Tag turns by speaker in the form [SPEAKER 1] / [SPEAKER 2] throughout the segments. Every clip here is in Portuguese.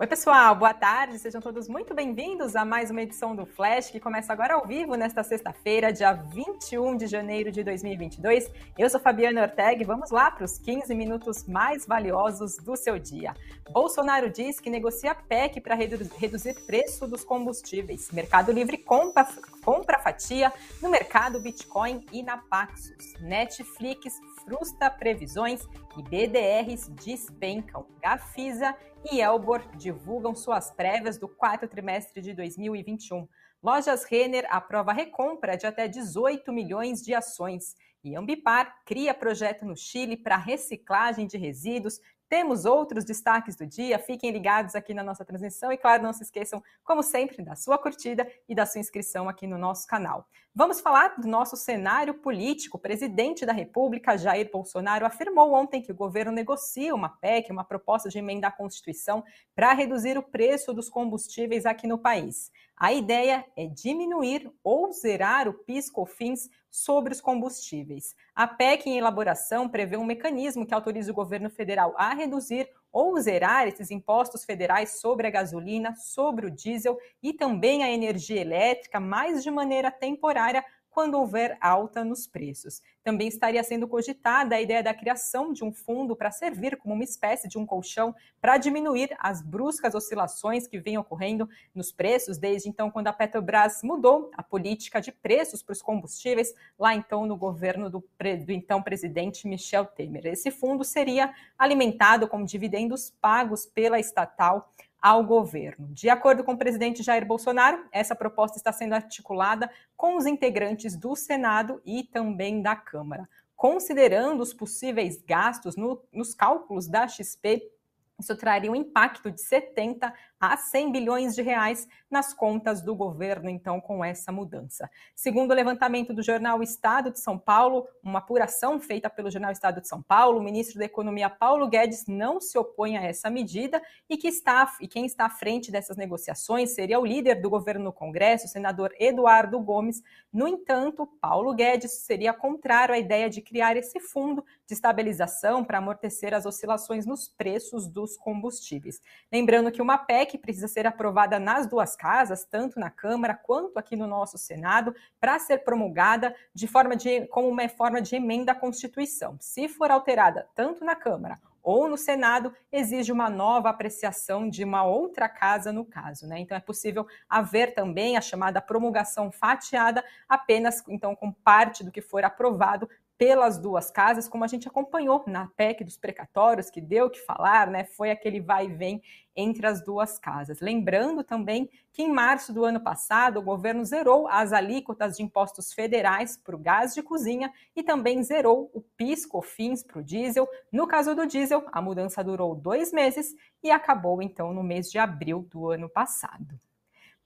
[SPEAKER 1] Oi, pessoal, boa tarde, sejam todos muito bem-vindos a mais uma edição do Flash, que começa agora ao vivo nesta sexta-feira, dia 21 de janeiro de 2022. Eu sou Fabiana Ortega e vamos lá para os 15 minutos mais valiosos do seu dia. Bolsonaro diz que negocia PEC para reduzir preço dos combustíveis. Mercado Livre compra, compra fatia no mercado Bitcoin e na Paxos. Netflix frustra previsões e BDRs despencam. Gafisa e Elbor divulgam suas prévias do quarto trimestre de 2021. Lojas Renner aprova recompra de até 18 milhões de ações. E Ambipar cria projeto no Chile para reciclagem de resíduos temos outros destaques do dia, fiquem ligados aqui na nossa transmissão e, claro, não se esqueçam, como sempre, da sua curtida e da sua inscrição aqui no nosso canal. Vamos falar do nosso cenário político. O presidente da República, Jair Bolsonaro, afirmou ontem que o governo negocia uma PEC, uma proposta de emenda à Constituição, para reduzir o preço dos combustíveis aqui no país. A ideia é diminuir ou zerar o PIS/COFINS sobre os combustíveis. A PEC em elaboração prevê um mecanismo que autoriza o governo federal a reduzir ou zerar esses impostos federais sobre a gasolina, sobre o diesel e também a energia elétrica, mas de maneira temporária quando houver alta nos preços. Também estaria sendo cogitada a ideia da criação de um fundo para servir como uma espécie de um colchão para diminuir as bruscas oscilações que vêm ocorrendo nos preços desde então quando a Petrobras mudou a política de preços para os combustíveis lá então no governo do, do então presidente Michel Temer. Esse fundo seria alimentado com dividendos pagos pela estatal ao governo. De acordo com o presidente Jair Bolsonaro, essa proposta está sendo articulada com os integrantes do Senado e também da Câmara. Considerando os possíveis gastos no, nos cálculos da XP, isso traria um impacto de 70 a 100 bilhões de reais nas contas do governo, então, com essa mudança. Segundo o levantamento do jornal Estado de São Paulo, uma apuração feita pelo jornal Estado de São Paulo, o ministro da Economia Paulo Guedes não se opõe a essa medida e que está e quem está à frente dessas negociações seria o líder do governo no Congresso, o senador Eduardo Gomes. No entanto, Paulo Guedes seria contrário à ideia de criar esse fundo de estabilização para amortecer as oscilações nos preços dos combustíveis. Lembrando que uma PEC PEC precisa ser aprovada nas duas casas, tanto na Câmara quanto aqui no nosso Senado, para ser promulgada de forma de, como uma forma de emenda à Constituição. Se for alterada tanto na Câmara ou no Senado, exige uma nova apreciação de uma outra casa no caso, né? Então é possível haver também a chamada promulgação fatiada apenas então com parte do que for aprovado pelas duas casas, como a gente acompanhou na PEC dos precatórios, que deu o que falar, né? Foi aquele vai e vem entre as duas casas. Lembrando também que em março do ano passado, o governo zerou as alíquotas de impostos federais para o gás de cozinha e também zerou o PIS/COFINS para o diesel. No caso do diesel, a mudança durou dois meses e acabou então no mês de abril do ano passado.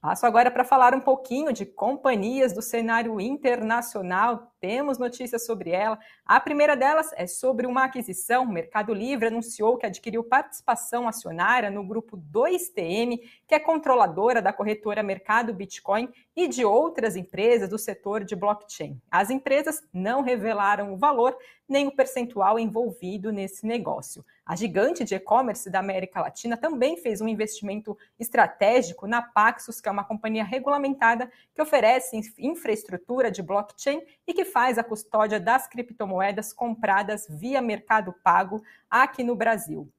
[SPEAKER 1] Passo agora para falar um pouquinho de companhias do cenário internacional. Temos notícias sobre ela. A primeira delas é sobre uma aquisição. O Mercado Livre anunciou que adquiriu participação acionária no grupo 2TM, que é controladora da corretora Mercado Bitcoin e de outras empresas do setor de blockchain. As empresas não revelaram o valor nem o percentual envolvido nesse negócio. A gigante de e-commerce da América Latina também fez um investimento estratégico na Paxos, que é uma companhia regulamentada que oferece infraestrutura de blockchain e que faz a custódia das criptomoedas compradas via Mercado Pago aqui no Brasil.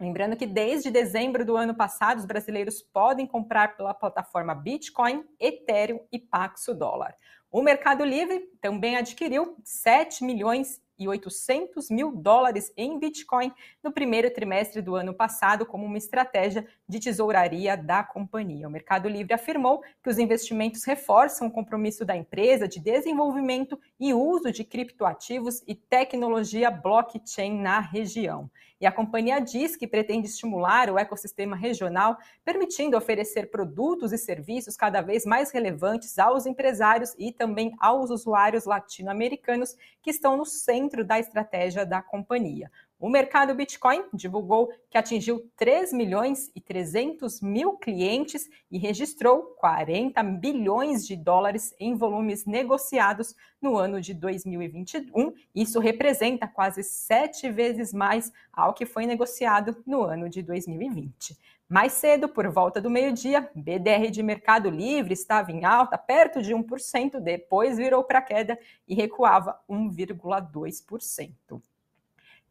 [SPEAKER 1] Lembrando que desde dezembro do ano passado, os brasileiros podem comprar pela plataforma Bitcoin, Ethereum e Paxo Dólar. O Mercado Livre também adquiriu 7 milhões e 800 mil dólares em Bitcoin no primeiro trimestre do ano passado, como uma estratégia de tesouraria da companhia. O Mercado Livre afirmou que os investimentos reforçam o compromisso da empresa de desenvolvimento e uso de criptoativos e tecnologia blockchain na região. E a companhia diz que pretende estimular o ecossistema regional, permitindo oferecer produtos e serviços cada vez mais relevantes aos empresários e também aos usuários latino-americanos que estão no centro da estratégia da companhia. O mercado Bitcoin divulgou que atingiu 3 milhões e 300 mil clientes e registrou 40 bilhões de dólares em volumes negociados no ano de 2021. Isso representa quase sete vezes mais ao que foi negociado no ano de 2020. Mais cedo, por volta do meio-dia, BDR de Mercado Livre estava em alta, perto de 1%, depois virou para queda e recuava 1,2%.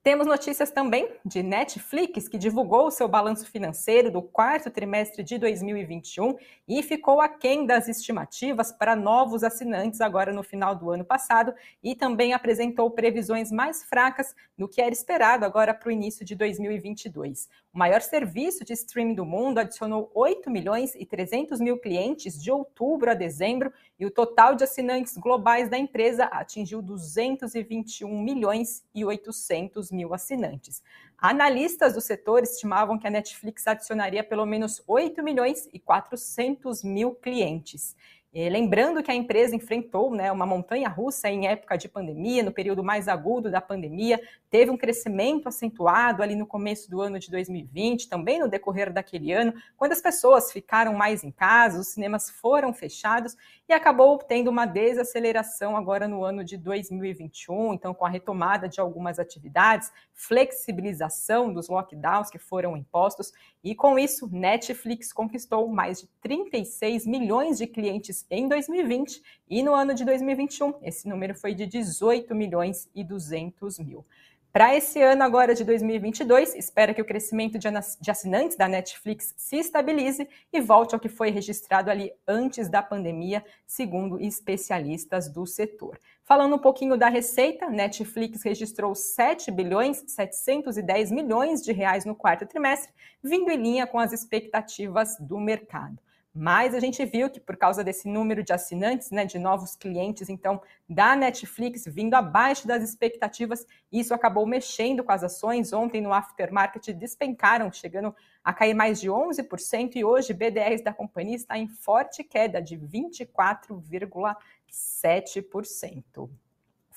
[SPEAKER 1] Temos notícias também de Netflix, que divulgou o seu balanço financeiro do quarto trimestre de 2021 e ficou aquém das estimativas para novos assinantes agora no final do ano passado e também apresentou previsões mais fracas do que era esperado agora para o início de 2022. O maior serviço de streaming do mundo adicionou 8 milhões e 300 mil clientes de outubro a dezembro e o total de assinantes globais da empresa atingiu 221 milhões e 800 mil assinantes. Analistas do setor estimavam que a Netflix adicionaria pelo menos 8 milhões e 400 mil clientes. E lembrando que a empresa enfrentou né, uma montanha russa em época de pandemia, no período mais agudo da pandemia, teve um crescimento acentuado ali no começo do ano de 2020, também no decorrer daquele ano, quando as pessoas ficaram mais em casa, os cinemas foram fechados e acabou tendo uma desaceleração agora no ano de 2021, então com a retomada de algumas atividades, flexibilização dos lockdowns que foram impostos e com isso Netflix conquistou mais de 36 milhões de clientes em 2020 e no ano de 2021 esse número foi de 18 milhões e 200 mil. Para esse ano agora de 2022, espera que o crescimento de assinantes da Netflix se estabilize e volte ao que foi registrado ali antes da pandemia, segundo especialistas do setor. Falando um pouquinho da receita, Netflix registrou 7 bilhões 710 milhões de reais no quarto trimestre, vindo em linha com as expectativas do mercado. Mas a gente viu que por causa desse número de assinantes, né, de novos clientes, então, da Netflix vindo abaixo das expectativas, isso acabou mexendo com as ações. Ontem no aftermarket despencaram, chegando a cair mais de 11%, e hoje BDRs da companhia está em forte queda de 24,7%.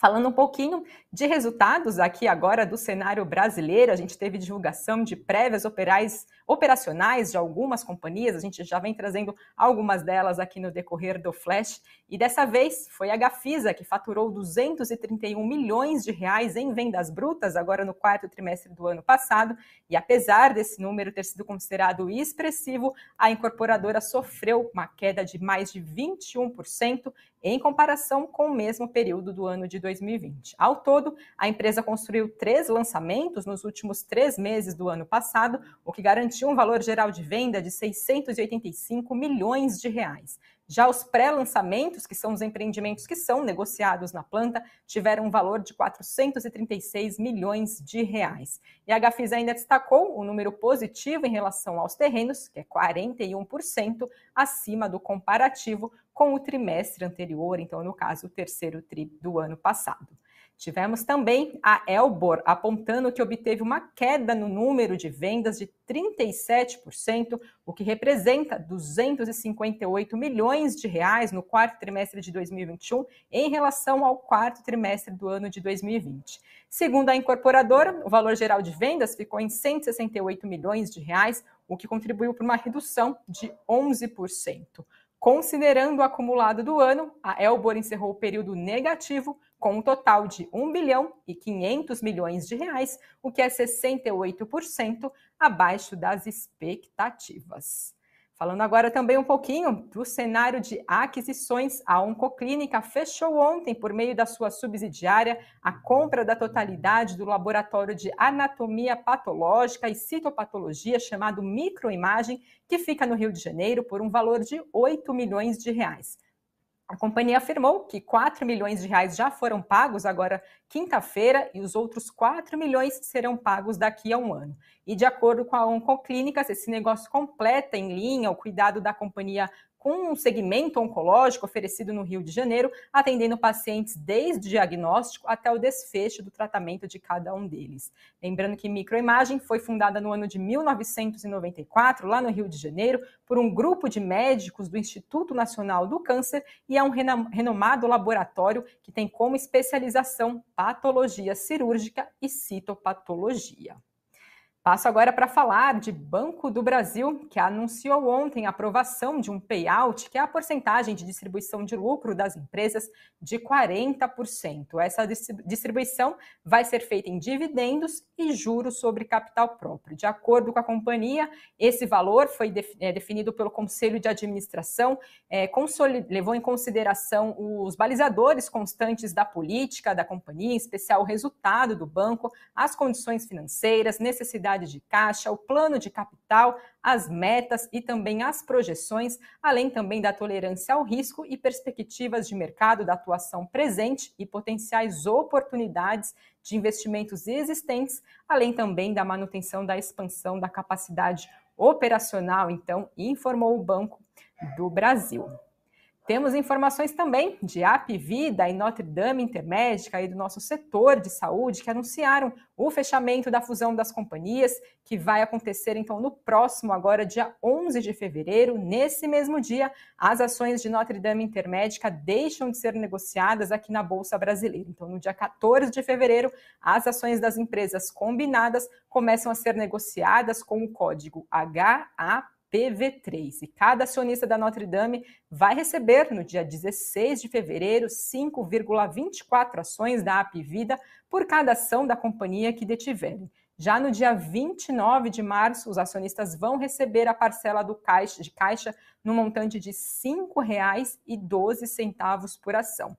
[SPEAKER 1] Falando um pouquinho de resultados aqui agora do cenário brasileiro, a gente teve divulgação de prévias operais, operacionais de algumas companhias, a gente já vem trazendo algumas delas aqui no decorrer do Flash, e dessa vez foi a Gafisa que faturou 231 milhões de reais em vendas brutas agora no quarto trimestre do ano passado, e apesar desse número ter sido considerado expressivo, a incorporadora sofreu uma queda de mais de 21% em comparação com o mesmo período do ano de 2020. Ao todo, a empresa construiu três lançamentos nos últimos três meses do ano passado, o que garantiu um valor geral de venda de 685 milhões de reais. Já os pré-lançamentos, que são os empreendimentos que são negociados na planta, tiveram um valor de 436 milhões de reais. E a Gafisa ainda destacou o número positivo em relação aos terrenos, que é 41% acima do comparativo com o trimestre anterior, então, no caso, o terceiro tri do ano passado. Tivemos também a Elbor apontando que obteve uma queda no número de vendas de 37%, o que representa 258 milhões de reais no quarto trimestre de 2021 em relação ao quarto trimestre do ano de 2020. Segundo a incorporadora, o valor geral de vendas ficou em 168 milhões de reais, o que contribuiu para uma redução de 11%. Considerando o acumulado do ano, a Elbor encerrou o período negativo com um total de 1 bilhão e 500 milhões de reais, o que é 68% abaixo das expectativas. Falando agora também um pouquinho do cenário de aquisições, a Oncoclínica fechou ontem, por meio da sua subsidiária, a compra da totalidade do laboratório de anatomia patológica e citopatologia chamado Microimagem, que fica no Rio de Janeiro, por um valor de 8 milhões de reais. A companhia afirmou que 4 milhões de reais já foram pagos agora quinta-feira e os outros 4 milhões serão pagos daqui a um ano. E de acordo com a Oncoclínicas, esse negócio completa em linha o cuidado da companhia com um segmento oncológico oferecido no Rio de Janeiro, atendendo pacientes desde o diagnóstico até o desfecho do tratamento de cada um deles. Lembrando que Microimagem foi fundada no ano de 1994, lá no Rio de Janeiro, por um grupo de médicos do Instituto Nacional do Câncer e é um renomado laboratório que tem como especialização patologia cirúrgica e citopatologia. Passo agora para falar de Banco do Brasil, que anunciou ontem a aprovação de um payout, que é a porcentagem de distribuição de lucro das empresas, de 40%. Essa distribuição vai ser feita em dividendos e juros sobre capital próprio. De acordo com a companhia, esse valor foi é, definido pelo Conselho de Administração, é, levou em consideração os balizadores constantes da política da companhia, em especial o resultado do banco, as condições financeiras, necessidades de caixa, o plano de capital, as metas e também as projeções, além também da tolerância ao risco e perspectivas de mercado da atuação presente e potenciais oportunidades de investimentos existentes, além também da manutenção da expansão da capacidade operacional, então, informou o Banco do Brasil. Temos informações também de Apvida e Notre Dame Intermédica e do nosso setor de saúde que anunciaram o fechamento da fusão das companhias, que vai acontecer então no próximo, agora dia 11 de fevereiro. Nesse mesmo dia, as ações de Notre Dame Intermédica deixam de ser negociadas aqui na Bolsa Brasileira. Então, no dia 14 de fevereiro, as ações das empresas combinadas começam a ser negociadas com o código HA PV3. E cada acionista da Notre Dame vai receber no dia 16 de fevereiro 5,24 ações da Apvida por cada ação da companhia que detiverem. Já no dia 29 de março, os acionistas vão receber a parcela do caixa, de caixa no montante de R$ 5,12 por ação.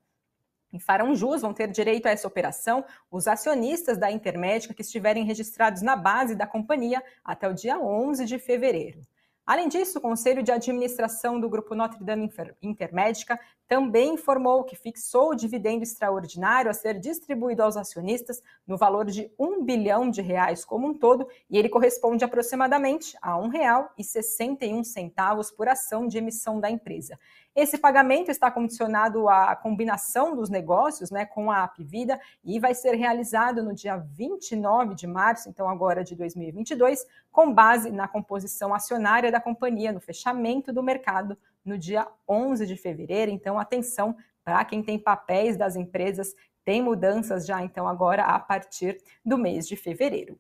[SPEAKER 1] E farão jus, vão ter direito a essa operação os acionistas da Intermédica que estiverem registrados na base da companhia até o dia 11 de fevereiro. Além disso, o Conselho de Administração do Grupo Notre Dame Intermédica também informou que fixou o dividendo extraordinário a ser distribuído aos acionistas no valor de um bilhão de reais como um todo, e ele corresponde aproximadamente a R$ 1,61 por ação de emissão da empresa. Esse pagamento está condicionado à combinação dos negócios né, com a Apvida e vai ser realizado no dia 29 de março, então agora de 2022, com base na composição acionária da companhia, no fechamento do mercado no dia 11 de fevereiro. Então, atenção para quem tem papéis das empresas, tem mudanças já então agora a partir do mês de fevereiro.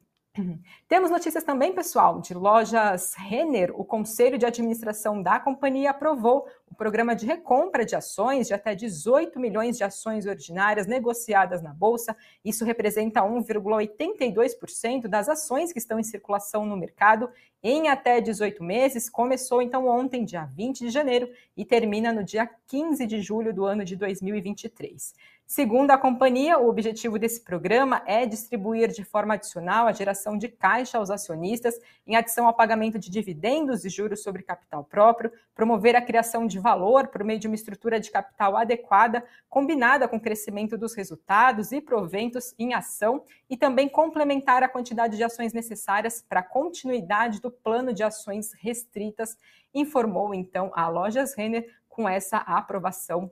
[SPEAKER 1] Temos notícias também, pessoal, de lojas Renner. O Conselho de Administração da companhia aprovou o programa de recompra de ações de até 18 milhões de ações ordinárias negociadas na Bolsa. Isso representa 1,82% das ações que estão em circulação no mercado em até 18 meses. Começou então ontem, dia 20 de janeiro, e termina no dia 15 de julho do ano de 2023. Segundo a companhia, o objetivo desse programa é distribuir de forma adicional a geração de caixa aos acionistas, em adição ao pagamento de dividendos e juros sobre capital próprio, promover a criação de valor por meio de uma estrutura de capital adequada, combinada com o crescimento dos resultados e proventos em ação, e também complementar a quantidade de ações necessárias para a continuidade do plano de ações restritas, informou então a Lojas Renner com essa aprovação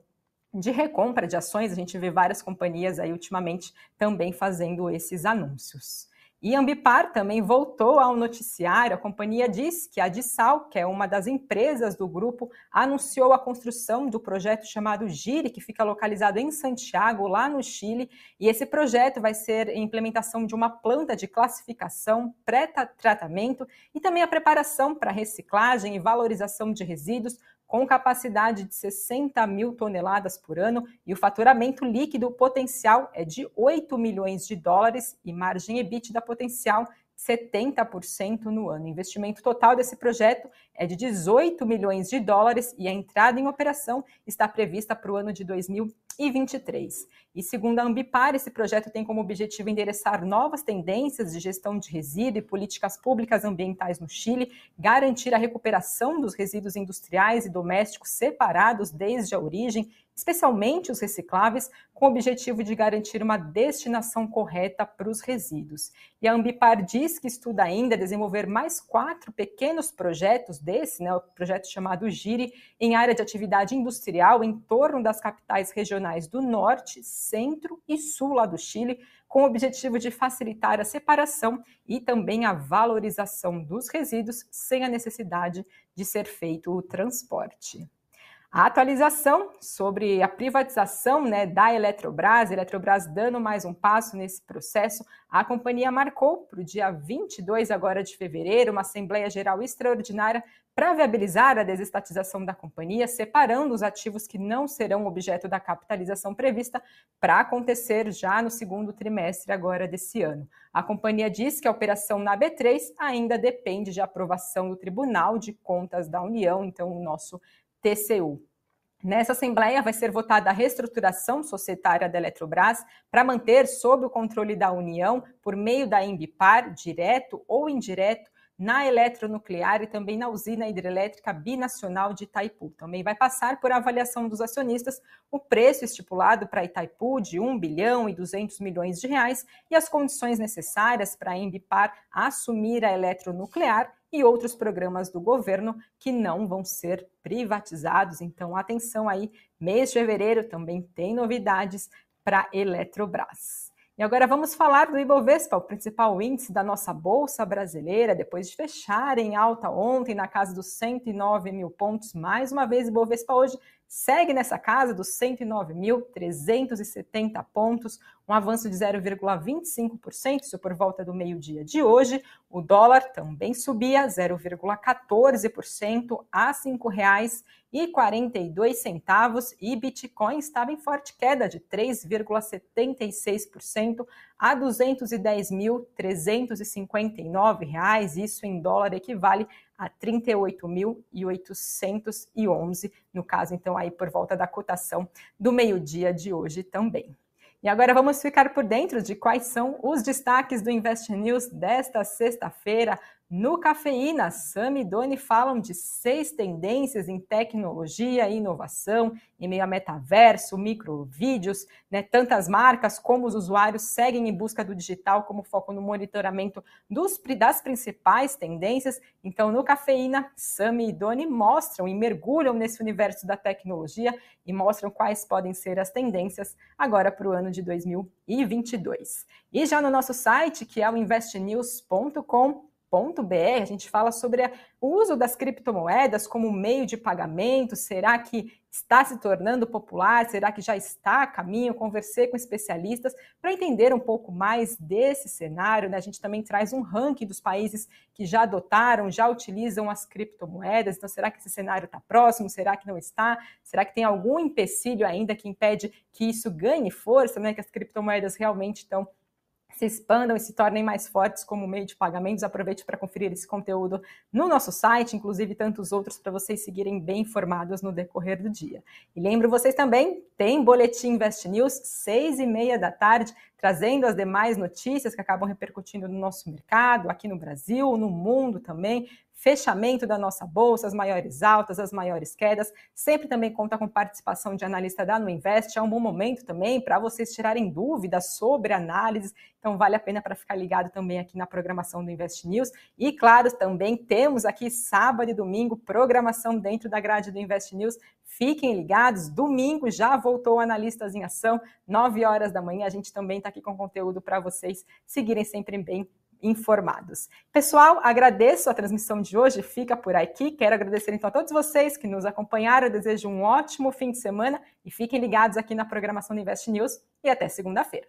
[SPEAKER 1] de recompra de ações, a gente vê várias companhias aí ultimamente também fazendo esses anúncios. E Ambipar também voltou ao noticiário. A companhia diz que a Dissal, que é uma das empresas do grupo, anunciou a construção do projeto chamado Gire, que fica localizado em Santiago, lá no Chile. E esse projeto vai ser a implementação de uma planta de classificação, pré-tratamento e também a preparação para reciclagem e valorização de resíduos, com capacidade de 60 mil toneladas por ano e o faturamento líquido potencial é de 8 milhões de dólares e margem EBITDA potencial 70% no ano. O investimento total desse projeto é de 18 milhões de dólares e a entrada em operação está prevista para o ano de 2023. E segundo a Ambipar, esse projeto tem como objetivo endereçar novas tendências de gestão de resíduo e políticas públicas ambientais no Chile, garantir a recuperação dos resíduos industriais e domésticos separados desde a origem especialmente os recicláveis, com o objetivo de garantir uma destinação correta para os resíduos. E a Ambipar diz que estuda ainda desenvolver mais quatro pequenos projetos desse, né, o projeto chamado GIRI, em área de atividade industrial em torno das capitais regionais do Norte, Centro e Sul lá do Chile, com o objetivo de facilitar a separação e também a valorização dos resíduos sem a necessidade de ser feito o transporte. A atualização sobre a privatização né, da Eletrobras, Eletrobras dando mais um passo nesse processo, a companhia marcou para o dia 22 agora de fevereiro uma Assembleia Geral Extraordinária para viabilizar a desestatização da companhia, separando os ativos que não serão objeto da capitalização prevista para acontecer já no segundo trimestre agora desse ano. A companhia diz que a operação na B3 ainda depende de aprovação do Tribunal de Contas da União, então o nosso TCU. Nessa Assembleia vai ser votada a reestruturação societária da Eletrobras para manter sob o controle da União, por meio da Embipar, direto ou indireto, na eletronuclear e também na usina hidrelétrica binacional de Itaipu. Também vai passar por avaliação dos acionistas o preço estipulado para Itaipu de 1 bilhão e 200 milhões de reais e as condições necessárias para a Embipar assumir a eletronuclear e outros programas do governo que não vão ser privatizados. Então, atenção aí, mês de fevereiro também tem novidades para Eletrobras. E agora vamos falar do Ibovespa, o principal índice da nossa Bolsa Brasileira, depois de fechar em alta ontem na casa dos 109 mil pontos. Mais uma vez, Ibovespa hoje segue nessa casa dos 109.370 pontos, um avanço de 0,25%, isso por volta do meio-dia de hoje. O dólar também subia 0,14% a R$ 5,42 e Bitcoin estava em forte queda de 3,76% a R$ 210.359. Isso em dólar equivale a 38.811, no caso, então, aí por volta da cotação do meio-dia de hoje também. E agora vamos ficar por dentro de quais são os destaques do Invest News desta sexta-feira. No Cafeína, Sam e Doni falam de seis tendências em tecnologia e inovação, em meio a metaverso, microvídeos, né? tantas marcas como os usuários seguem em busca do digital como foco no monitoramento dos, das principais tendências. Então, no Cafeína, Sam e Doni mostram e mergulham nesse universo da tecnologia e mostram quais podem ser as tendências agora para o ano de 2022. E já no nosso site, que é o investnews.com, a gente fala sobre o uso das criptomoedas como meio de pagamento. Será que está se tornando popular? Será que já está a caminho? Conversei com especialistas para entender um pouco mais desse cenário. Né? A gente também traz um ranking dos países que já adotaram, já utilizam as criptomoedas. Então, será que esse cenário está próximo? Será que não está? Será que tem algum empecilho ainda que impede que isso ganhe força, né? que as criptomoedas realmente estão se expandam e se tornem mais fortes como meio de pagamentos. Aproveite para conferir esse conteúdo no nosso site, inclusive tantos outros para vocês seguirem bem informados no decorrer do dia. E lembro vocês também, tem Boletim Invest News, seis e meia da tarde, trazendo as demais notícias que acabam repercutindo no nosso mercado, aqui no Brasil, no mundo também, fechamento da nossa bolsa, as maiores altas, as maiores quedas. Sempre também conta com participação de analista da Nuinvest. É um bom momento também para vocês tirarem dúvidas sobre análise. Então vale a pena para ficar ligado também aqui na programação do Invest News. E claro, também temos aqui sábado e domingo programação dentro da grade do Invest News. Fiquem ligados, domingo já voltou Analistas em Ação, 9 horas da manhã. A gente também está aqui com conteúdo para vocês seguirem sempre bem informados. Pessoal, agradeço a transmissão de hoje, fica por aqui. Quero agradecer então a todos vocês que nos acompanharam. Desejo um ótimo fim de semana e fiquem ligados aqui na programação do Invest News e até segunda-feira.